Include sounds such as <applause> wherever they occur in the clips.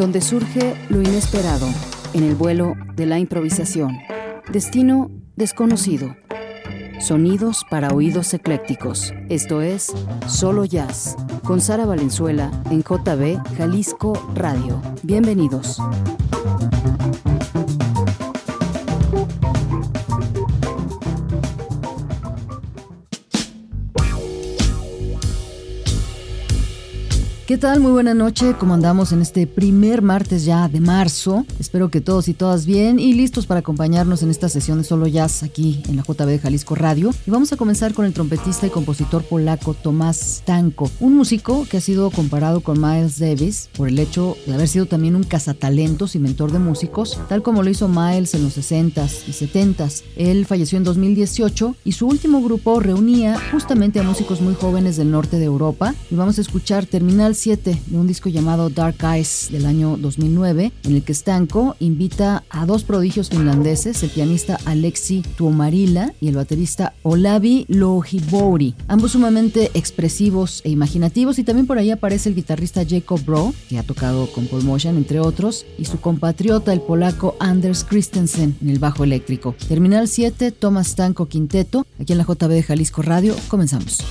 donde surge lo inesperado, en el vuelo de la improvisación. Destino desconocido. Sonidos para oídos eclécticos. Esto es Solo Jazz, con Sara Valenzuela en JB Jalisco Radio. Bienvenidos. ¿Qué tal? Muy buena noche. ¿Cómo andamos en este primer martes ya de marzo? Espero que todos y todas bien y listos para acompañarnos en esta sesión de Solo Jazz aquí en la JB de Jalisco Radio. Y vamos a comenzar con el trompetista y compositor polaco Tomás Tanko, un músico que ha sido comparado con Miles Davis por el hecho de haber sido también un cazatalentos y mentor de músicos, tal como lo hizo Miles en los 60s y 70s. Él falleció en 2018 y su último grupo reunía justamente a músicos muy jóvenes del norte de Europa y vamos a escuchar Terminal de un disco llamado Dark Eyes del año 2009, en el que Stanko invita a dos prodigios finlandeses, el pianista Alexi Tuomarila y el baterista Olavi Lohibori, ambos sumamente expresivos e imaginativos, y también por ahí aparece el guitarrista Jacob Bro, que ha tocado con Paul Motion, entre otros, y su compatriota, el polaco Anders Christensen, en el bajo eléctrico. Terminal 7, Thomas Stanko Quinteto, aquí en la JB de Jalisco Radio, comenzamos.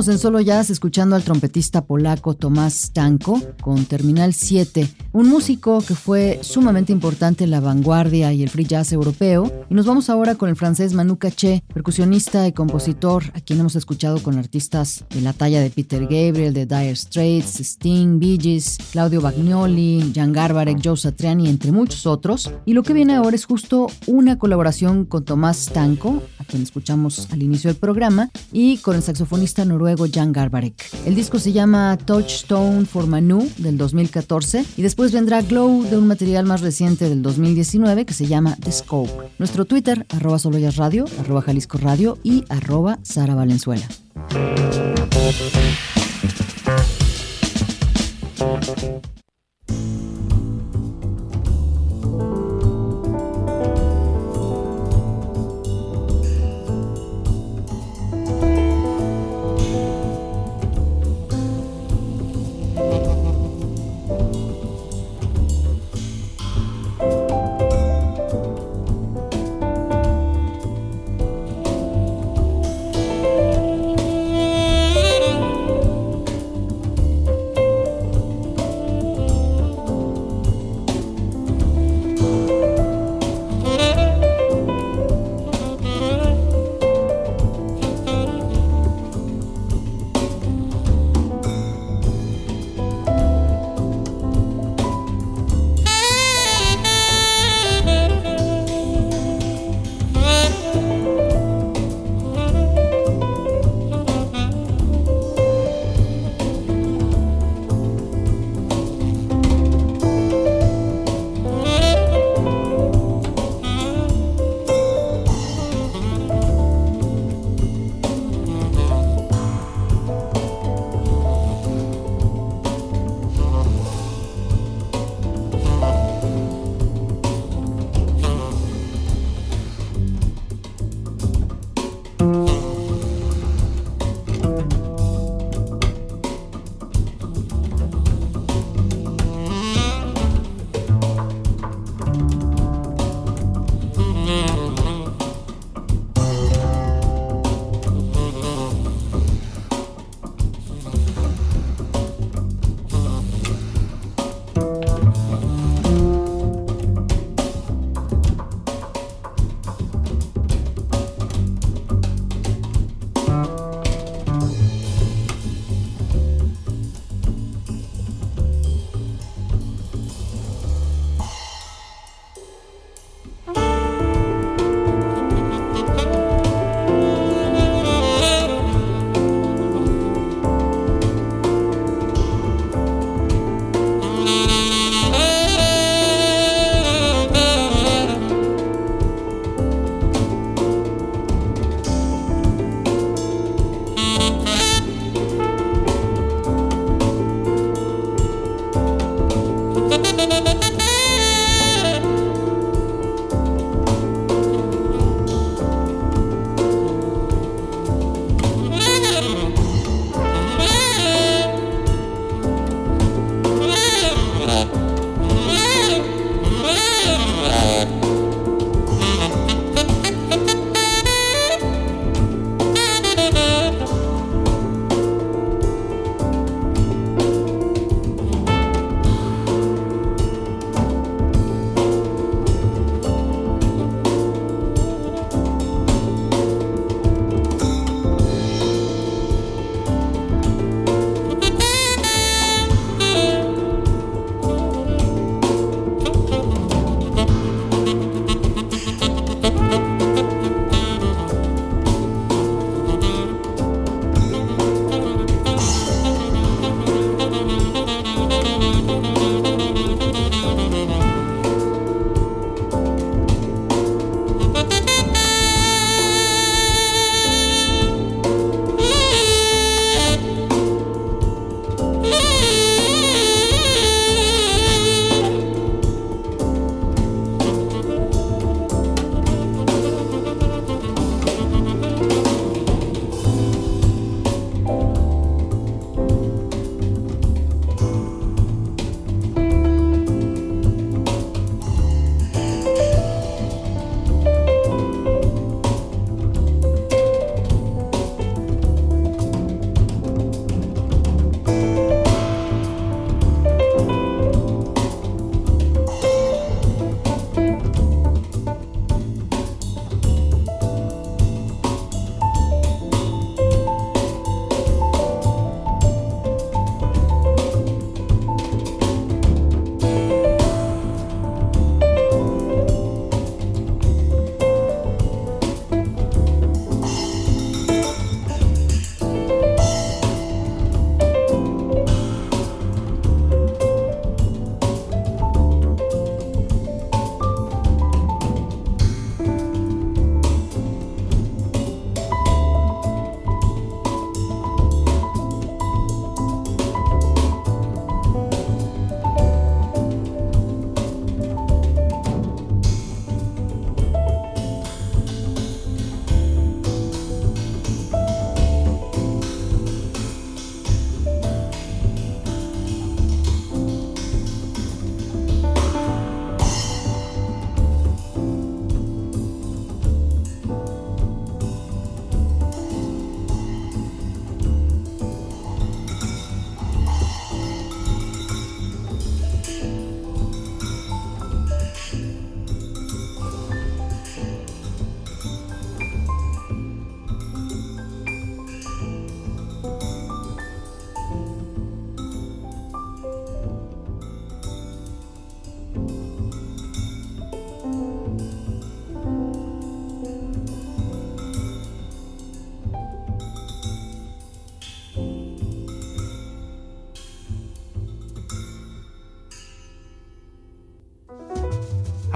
Seguimos en Solo Jazz escuchando al trompetista polaco Tomás Tanko con Terminal 7, un músico que fue sumamente importante en la vanguardia y el free jazz europeo. Y nos vamos ahora con el francés Manu Caché, percusionista y compositor, a quien hemos escuchado con artistas de la talla de Peter Gabriel, de Dire Straits, Sting, Bee Gees, Claudio Bagnoli, Jan Garbarek, Joe Satriani, entre muchos otros. Y lo que viene ahora es justo una colaboración con Tomás Tanko, a quien escuchamos al inicio del programa, y con el saxofonista noruego Jan Garbarek. El disco se llama Touchstone for Manu del 2014 y después vendrá Glow de un material más reciente del 2019 que se llama The Scope. Nuestro Twitter, arroba Soloyas Radio, arroba Jalisco Radio y arroba Sara Valenzuela.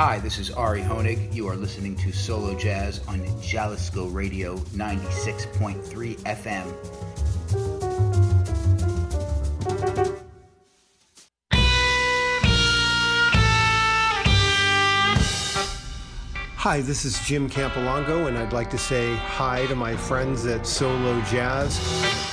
Hi, this is Ari Honig. You are listening to Solo Jazz on Jalisco Radio 96.3 FM. Hi, this is Jim Campolongo, and I'd like to say hi to my friends at Solo Jazz.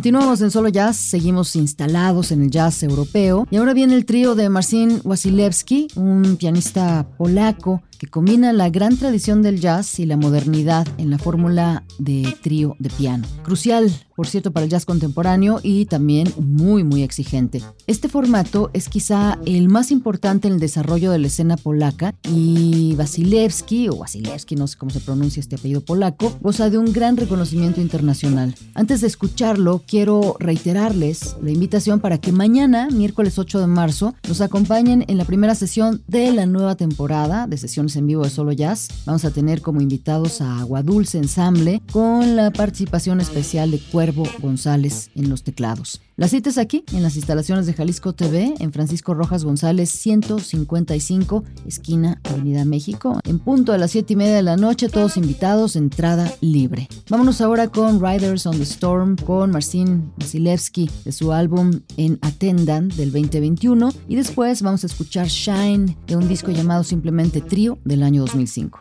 Continuamos en Solo Jazz, seguimos instalados en el jazz europeo. Y ahora viene el trío de Marcin Wasilewski, un pianista polaco que combina la gran tradición del jazz y la modernidad en la fórmula de trío de piano. Crucial, por cierto, para el jazz contemporáneo y también muy, muy exigente. Este formato es quizá el más importante en el desarrollo de la escena polaca y Wasilewski, o Wasilewski, no sé cómo se pronuncia este apellido polaco, goza de un gran reconocimiento internacional. Antes de escucharlo, quiero reiterarles la invitación para que mañana, miércoles 8 de marzo, nos acompañen en la primera sesión de la nueva temporada de sesiones en vivo de Solo Jazz. Vamos a tener como invitados a Aguadulce Ensamble con la participación especial de Cuervo González en los teclados. La cita es aquí, en las instalaciones de Jalisco TV, en Francisco Rojas González 155, esquina Avenida México, en punto a las 7 y media de la noche, todos invitados, entrada libre. Vámonos ahora con Riders on the Storm, con Marcin Vasilevsky de su álbum En Atendan del 2021, y después vamos a escuchar Shine de un disco llamado simplemente Trio del año 2005.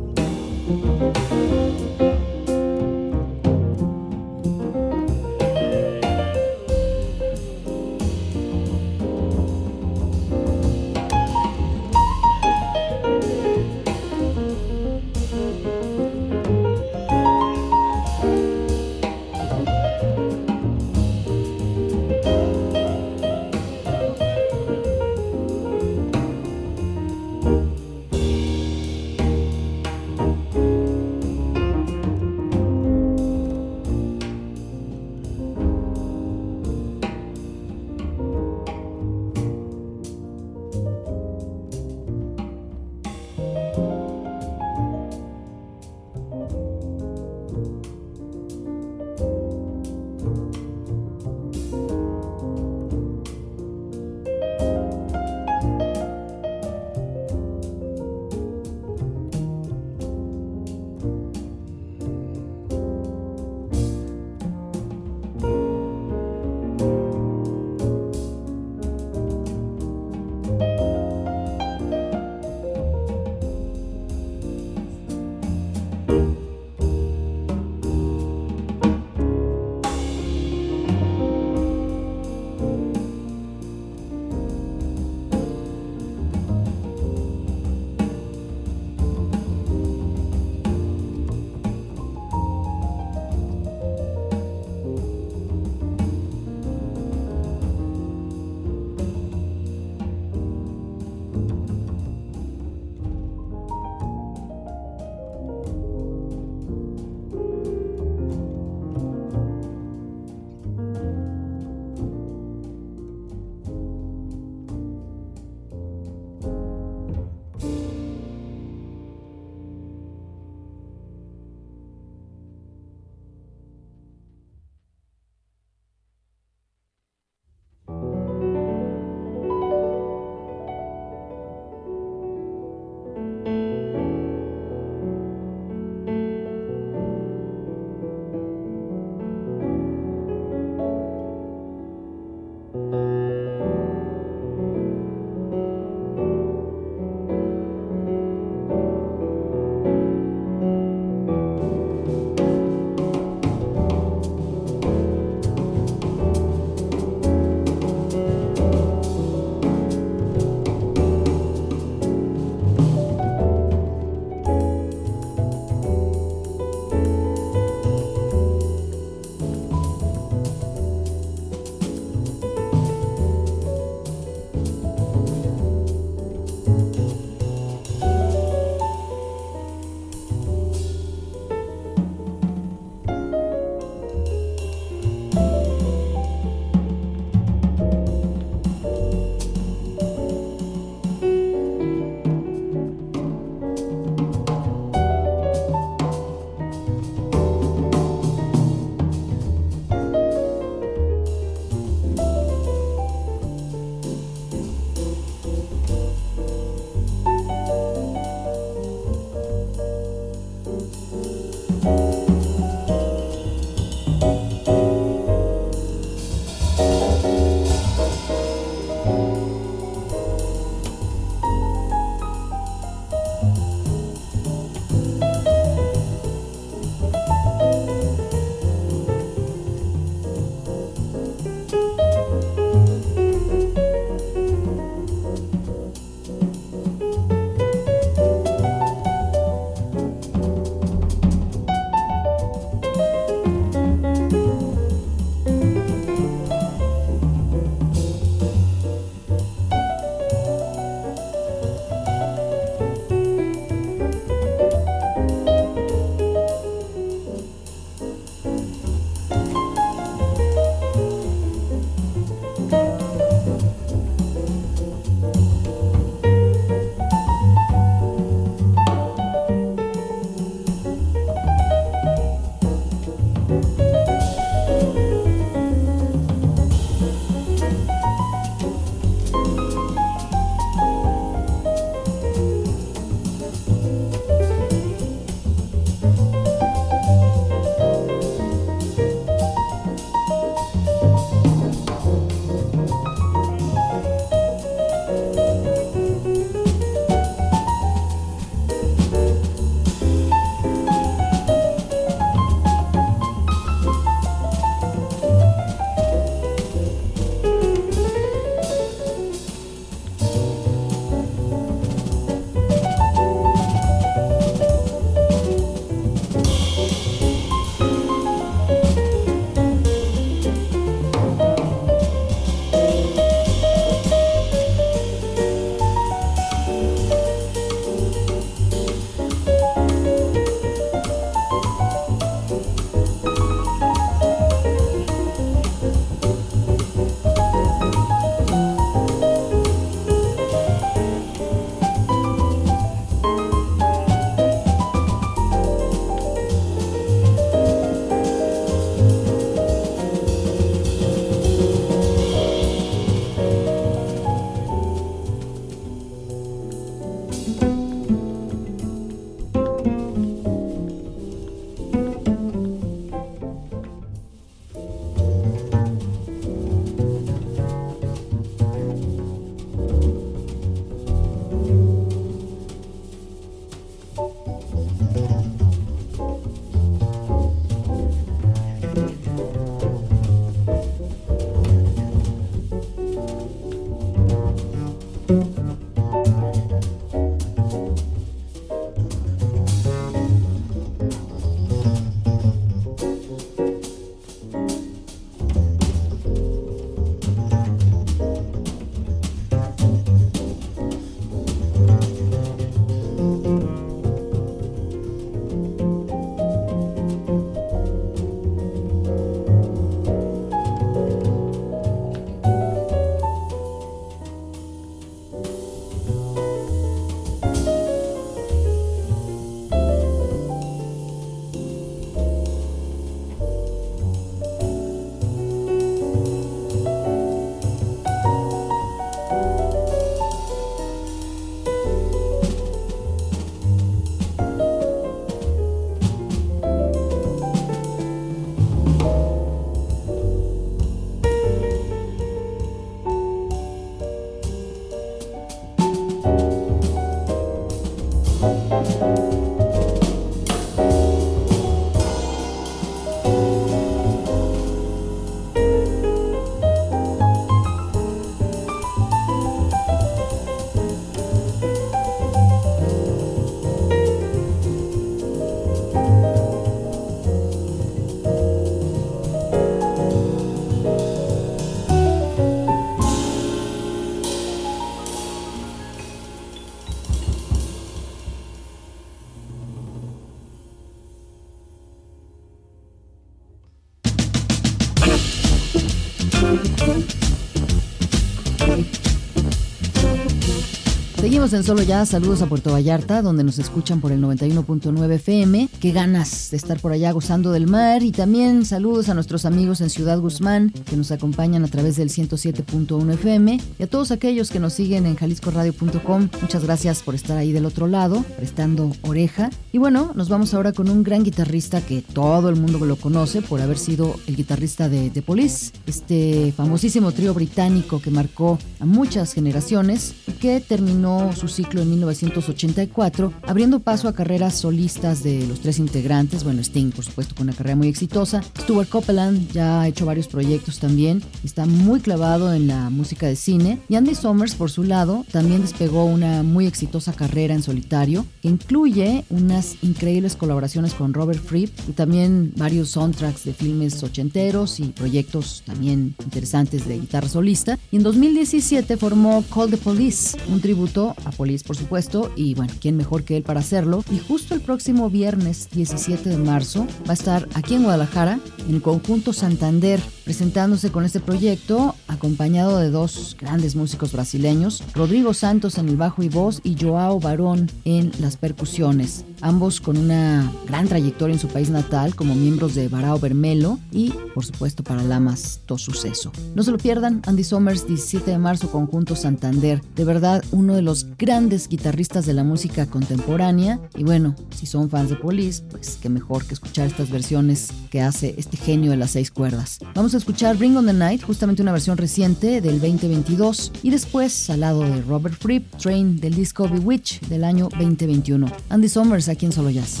Seguimos en Solo Ya, saludos a Puerto Vallarta, donde nos escuchan por el 91.9 FM. Qué ganas de estar por allá gozando del mar. Y también saludos a nuestros amigos en Ciudad Guzmán, que nos acompañan a través del 107.1 FM. Y a todos aquellos que nos siguen en jaliscoradio.com, muchas gracias por estar ahí del otro lado, prestando oreja. Y bueno, nos vamos ahora con un gran guitarrista que todo el mundo lo conoce por haber sido el guitarrista de The Police, este famosísimo trío británico que marcó a muchas generaciones y que terminó su ciclo en 1984, abriendo paso a carreras solistas de los tres integrantes, bueno, Sting por supuesto con una carrera muy exitosa, Stuart Copeland ya ha hecho varios proyectos también, está muy clavado en la música de cine, y Andy Summers por su lado también despegó una muy exitosa carrera en solitario, que incluye unas increíbles colaboraciones con Robert Fripp y también varios soundtracks de filmes ochenteros y proyectos también interesantes de guitarra solista, y en 2017 formó Call the Police, un tributo a Police, por supuesto, y bueno, ¿quién mejor que él para hacerlo? Y justo el próximo viernes 17 de marzo va a estar aquí en Guadalajara en conjunto Santander, presentándose con este proyecto acompañado de dos grandes músicos brasileños, Rodrigo Santos en el bajo y voz y Joao Barón en las percusiones, ambos con una gran trayectoria en su país natal como miembros de Barao Bermelo y, por supuesto, para Lamas, todo suceso. No se lo pierdan, Andy Summers, 17 de marzo, conjunto Santander, de verdad uno de los grandes guitarristas de la música contemporánea y bueno, si son fans de Police, pues qué mejor que escuchar estas versiones que hace este genio de las seis cuerdas. Vamos a escuchar Bring on the Night, justamente una versión reciente del 2022 y después al lado de Robert Fripp, Train del disco Bewitch del año 2021. Andy Summers aquí en Solo Jazz.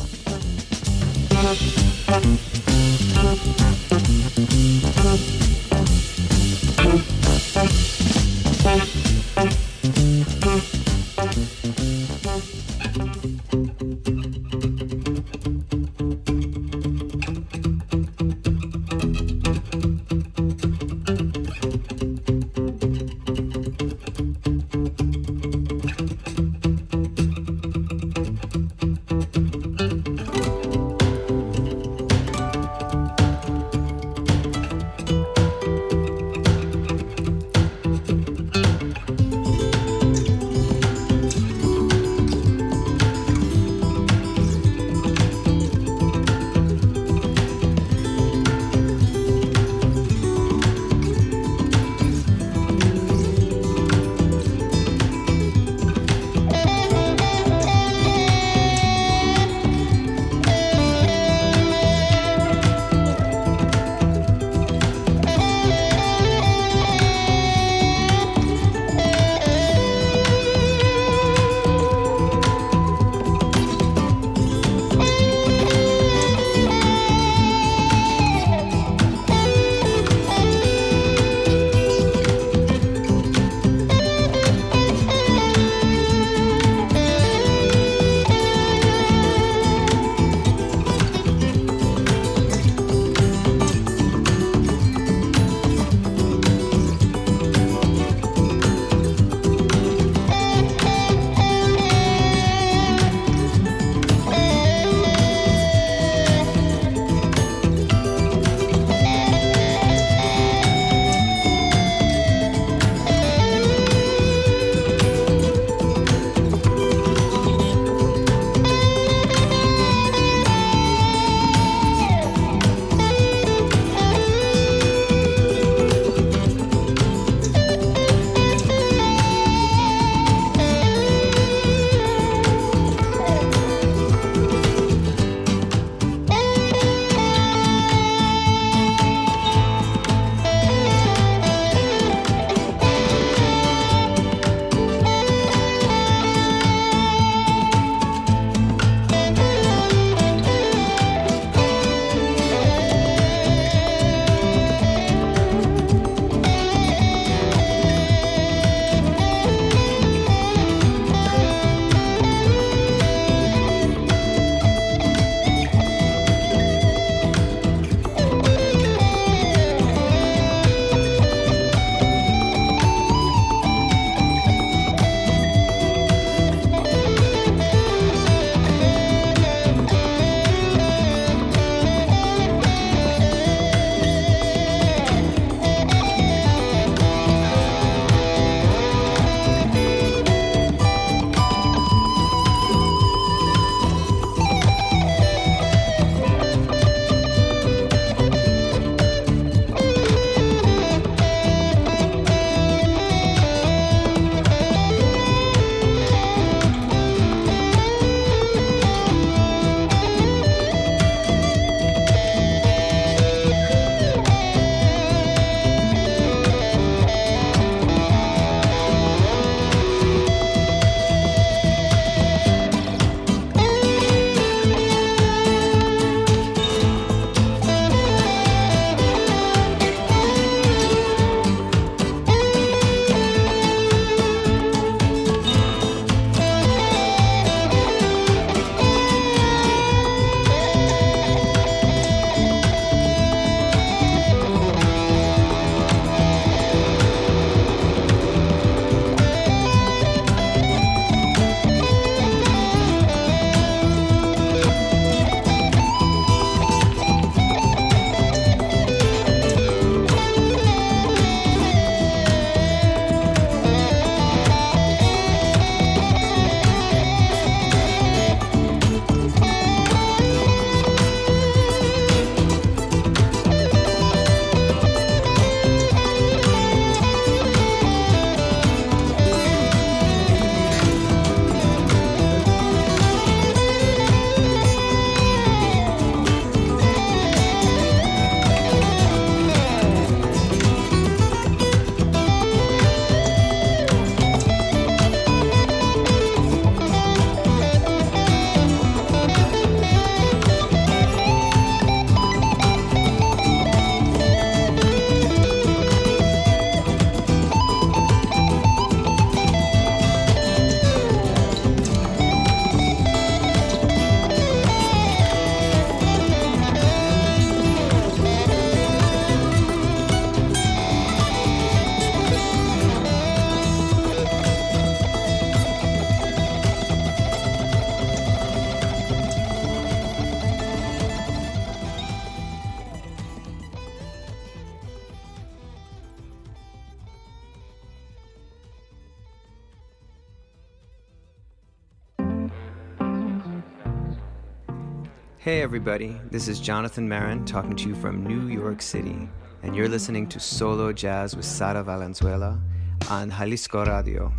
Everybody, this is Jonathan Marin talking to you from New York City, and you're listening to Solo Jazz with Sara Valenzuela on Jalisco Radio.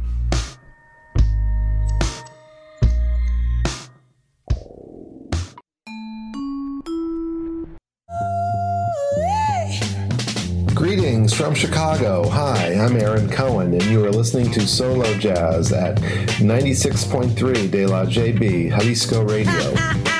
Greetings from Chicago. Hi, I'm Aaron Cohen, and you are listening to Solo Jazz at 96.3 De La JB, Jalisco Radio. <laughs>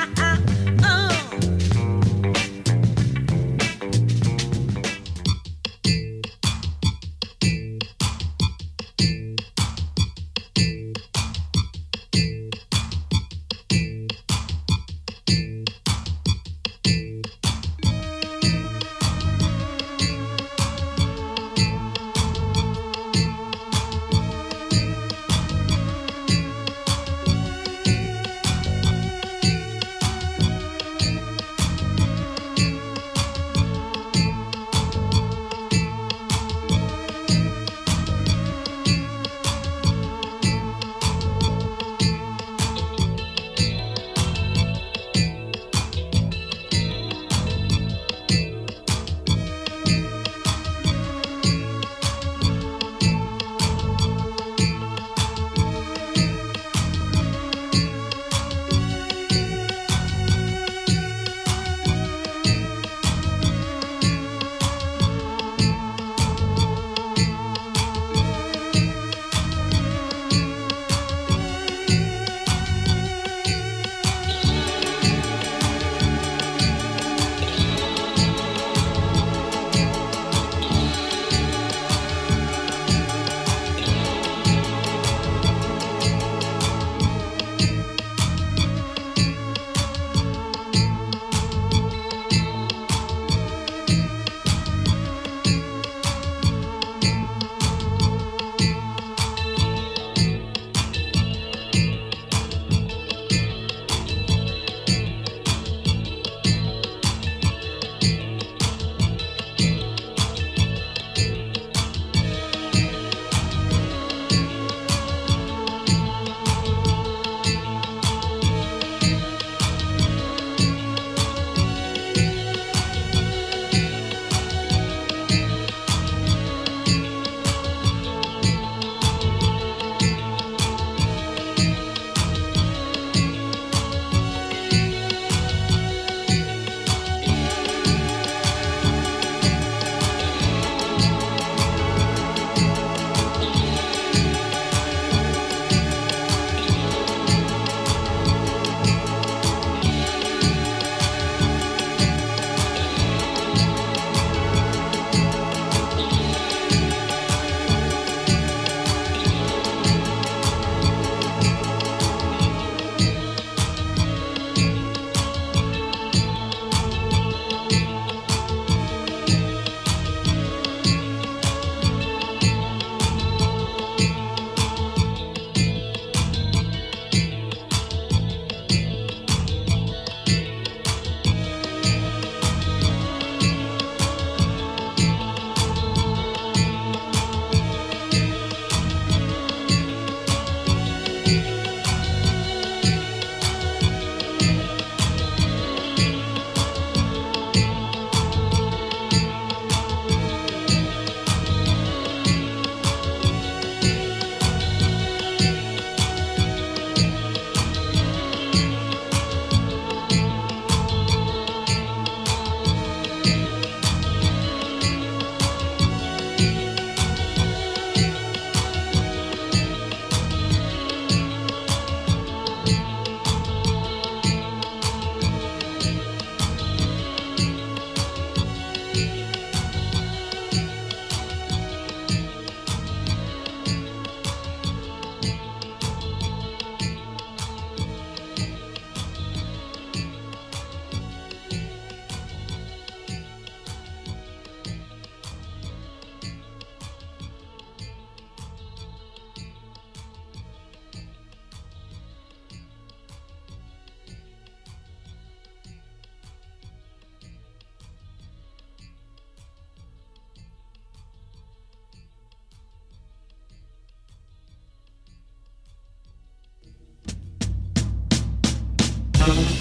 Thank you.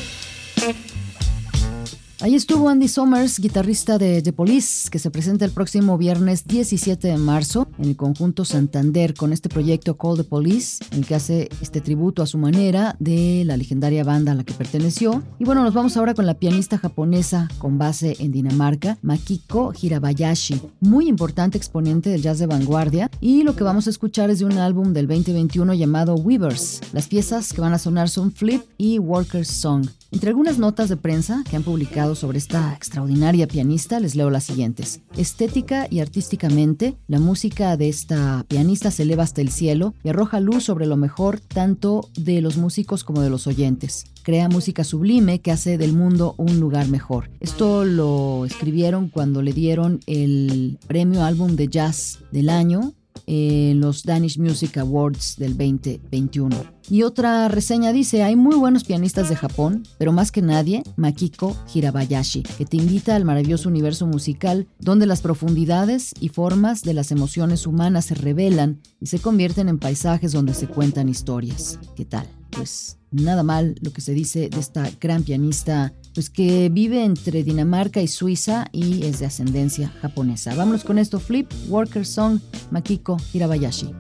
Ahí estuvo Andy Summers, guitarrista de The Police, que se presenta el próximo viernes 17 de marzo en el conjunto Santander con este proyecto Call the Police, en el que hace este tributo a su manera de la legendaria banda a la que perteneció. Y bueno, nos vamos ahora con la pianista japonesa con base en Dinamarca, Makiko Hirabayashi, muy importante exponente del jazz de vanguardia. Y lo que vamos a escuchar es de un álbum del 2021 llamado Weavers. Las piezas que van a sonar son Flip y Worker's Song. Entre algunas notas de prensa que han publicado sobre esta extraordinaria pianista, les leo las siguientes. Estética y artísticamente, la música de esta pianista se eleva hasta el cielo y arroja luz sobre lo mejor tanto de los músicos como de los oyentes. Crea música sublime que hace del mundo un lugar mejor. Esto lo escribieron cuando le dieron el premio álbum de jazz del año en los Danish Music Awards del 2021. Y otra reseña dice, hay muy buenos pianistas de Japón, pero más que nadie, Makiko Hirabayashi, que te invita al maravilloso universo musical donde las profundidades y formas de las emociones humanas se revelan y se convierten en paisajes donde se cuentan historias. ¿Qué tal? Pues nada mal lo que se dice de esta gran pianista, pues que vive entre Dinamarca y Suiza y es de ascendencia japonesa. Vámonos con esto, Flip, Worker Song, Makiko Hirabayashi.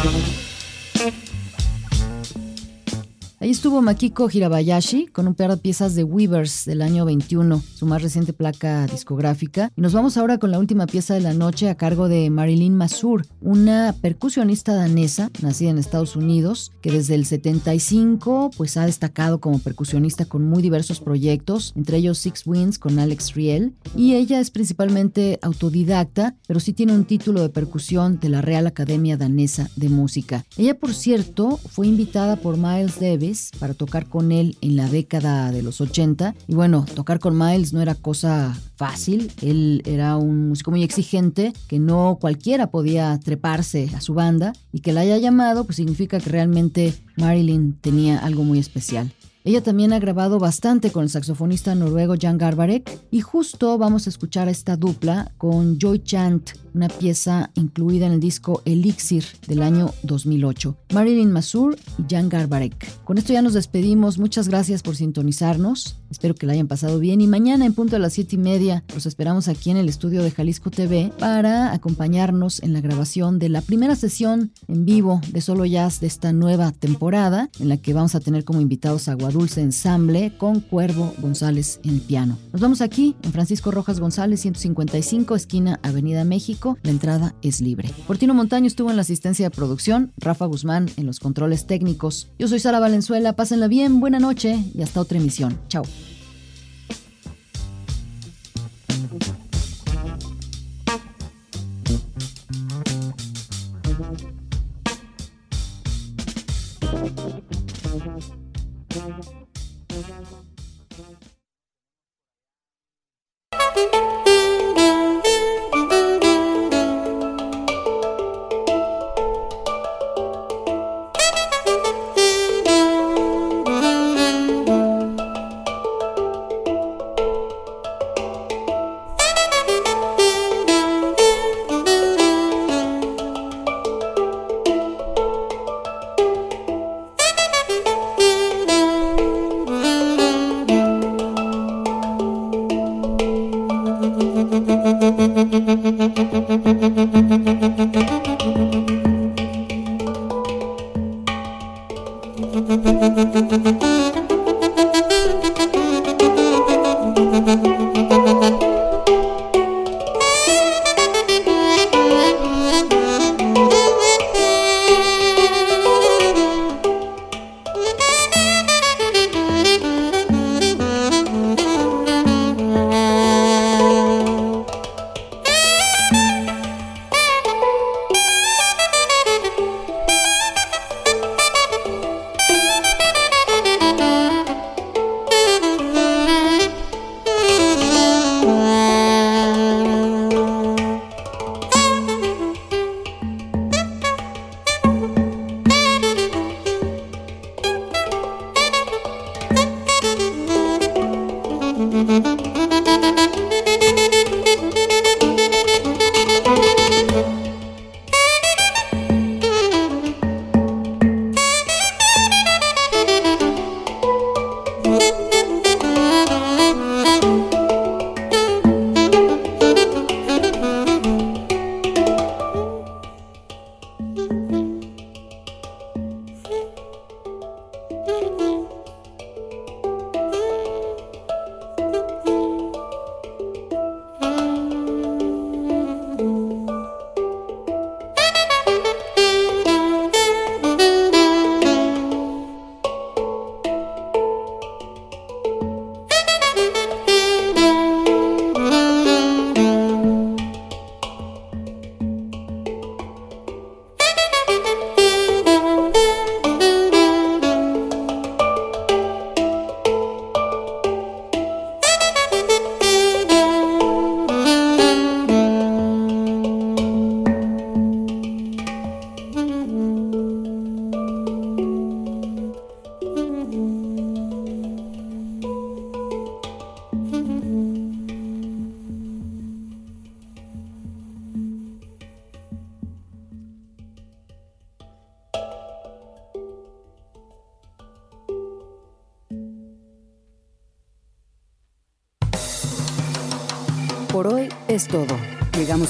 Thank you. Estuvo Makiko Hirabayashi con un par de piezas de Weavers del año 21, su más reciente placa discográfica. Y nos vamos ahora con la última pieza de la noche a cargo de Marilyn Masur, una percusionista danesa nacida en Estados Unidos, que desde el 75 pues ha destacado como percusionista con muy diversos proyectos, entre ellos Six Winds con Alex Riel. Y ella es principalmente autodidacta, pero sí tiene un título de percusión de la Real Academia Danesa de Música. Ella, por cierto, fue invitada por Miles Davis para tocar con él en la década de los 80. Y bueno, tocar con Miles no era cosa fácil. Él era un músico muy exigente, que no cualquiera podía treparse a su banda y que la haya llamado, pues significa que realmente Marilyn tenía algo muy especial. Ella también ha grabado bastante con el saxofonista noruego Jan Garbarek y justo vamos a escuchar esta dupla con Joy Chant una pieza incluida en el disco Elixir del año 2008. Marilyn Masur y Jan Garbarek. Con esto ya nos despedimos. Muchas gracias por sintonizarnos. Espero que la hayan pasado bien y mañana en punto a las 7 y media los esperamos aquí en el estudio de Jalisco TV para acompañarnos en la grabación de la primera sesión en vivo de Solo Jazz de esta nueva temporada en la que vamos a tener como invitados a Guadulce Ensamble con Cuervo González en el piano. Nos vamos aquí en Francisco Rojas González 155 esquina Avenida México la entrada es libre. Fortino Montaño estuvo en la asistencia de producción, Rafa Guzmán en los controles técnicos. Yo soy Sara Valenzuela, pásenla bien, buena noche y hasta otra emisión. Chao.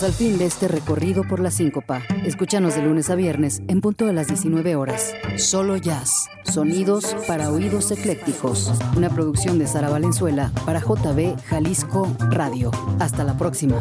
Al fin de este recorrido por la síncopa. Escúchanos de lunes a viernes en punto de las 19 horas. Solo jazz. Sonidos para oídos eclécticos. Una producción de Sara Valenzuela para JB Jalisco Radio. Hasta la próxima.